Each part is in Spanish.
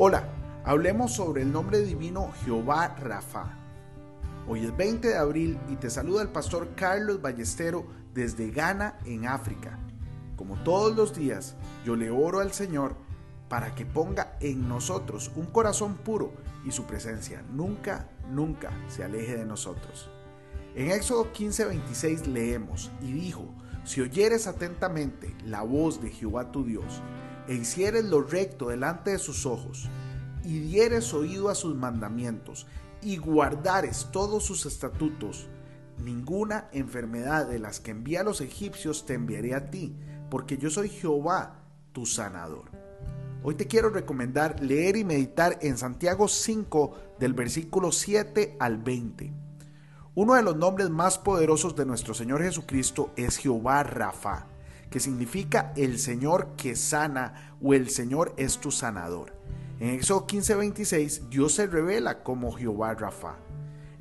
Hola, hablemos sobre el nombre divino Jehová Rafa. Hoy es 20 de abril y te saluda el pastor Carlos Ballestero desde Ghana, en África. Como todos los días, yo le oro al Señor para que ponga en nosotros un corazón puro y su presencia nunca, nunca se aleje de nosotros. En Éxodo 15:26 leemos, y dijo, si oyeres atentamente la voz de Jehová tu Dios, e hicieres lo recto delante de sus ojos, y dieres oído a sus mandamientos, y guardares todos sus estatutos, ninguna enfermedad de las que envía a los egipcios te enviaré a ti, porque yo soy Jehová, tu sanador. Hoy te quiero recomendar leer y meditar en Santiago 5 del versículo 7 al 20. Uno de los nombres más poderosos de nuestro Señor Jesucristo es Jehová Rafa que significa el Señor que sana o el Señor es tu sanador. En Éxodo 15:26 Dios se revela como Jehová Rafa.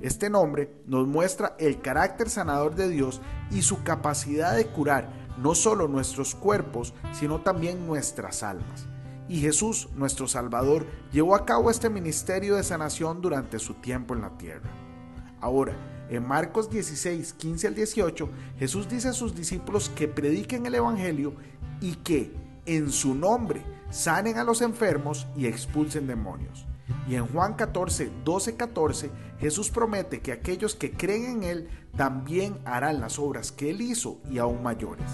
Este nombre nos muestra el carácter sanador de Dios y su capacidad de curar no solo nuestros cuerpos, sino también nuestras almas. Y Jesús, nuestro Salvador, llevó a cabo este ministerio de sanación durante su tiempo en la tierra. Ahora, en Marcos 16, 15 al 18, Jesús dice a sus discípulos que prediquen el Evangelio y que en su nombre sanen a los enfermos y expulsen demonios. Y en Juan 14, 12, 14, Jesús promete que aquellos que creen en Él también harán las obras que Él hizo y aún mayores.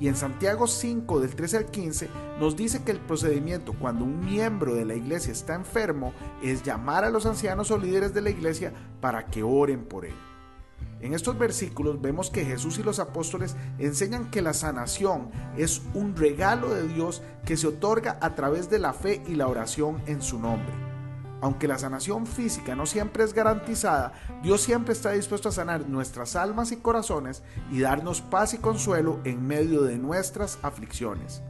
Y en Santiago 5 del 13 al 15 nos dice que el procedimiento cuando un miembro de la iglesia está enfermo es llamar a los ancianos o líderes de la iglesia para que oren por él. En estos versículos vemos que Jesús y los apóstoles enseñan que la sanación es un regalo de Dios que se otorga a través de la fe y la oración en su nombre. Aunque la sanación física no siempre es garantizada, Dios siempre está dispuesto a sanar nuestras almas y corazones y darnos paz y consuelo en medio de nuestras aflicciones.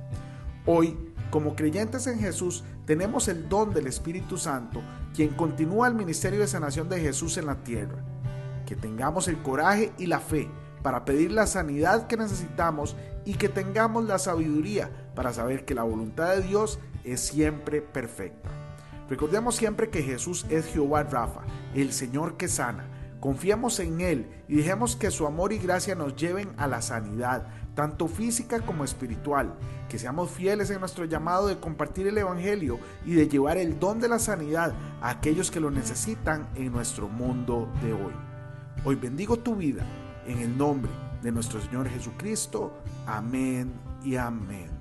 Hoy, como creyentes en Jesús, tenemos el don del Espíritu Santo, quien continúa el ministerio de sanación de Jesús en la tierra. Que tengamos el coraje y la fe para pedir la sanidad que necesitamos y que tengamos la sabiduría para saber que la voluntad de Dios es siempre perfecta. Recordemos siempre que Jesús es Jehová Rafa, el Señor que sana. Confiemos en Él y dejemos que su amor y gracia nos lleven a la sanidad, tanto física como espiritual. Que seamos fieles en nuestro llamado de compartir el Evangelio y de llevar el don de la sanidad a aquellos que lo necesitan en nuestro mundo de hoy. Hoy bendigo tu vida en el nombre de nuestro Señor Jesucristo. Amén y amén.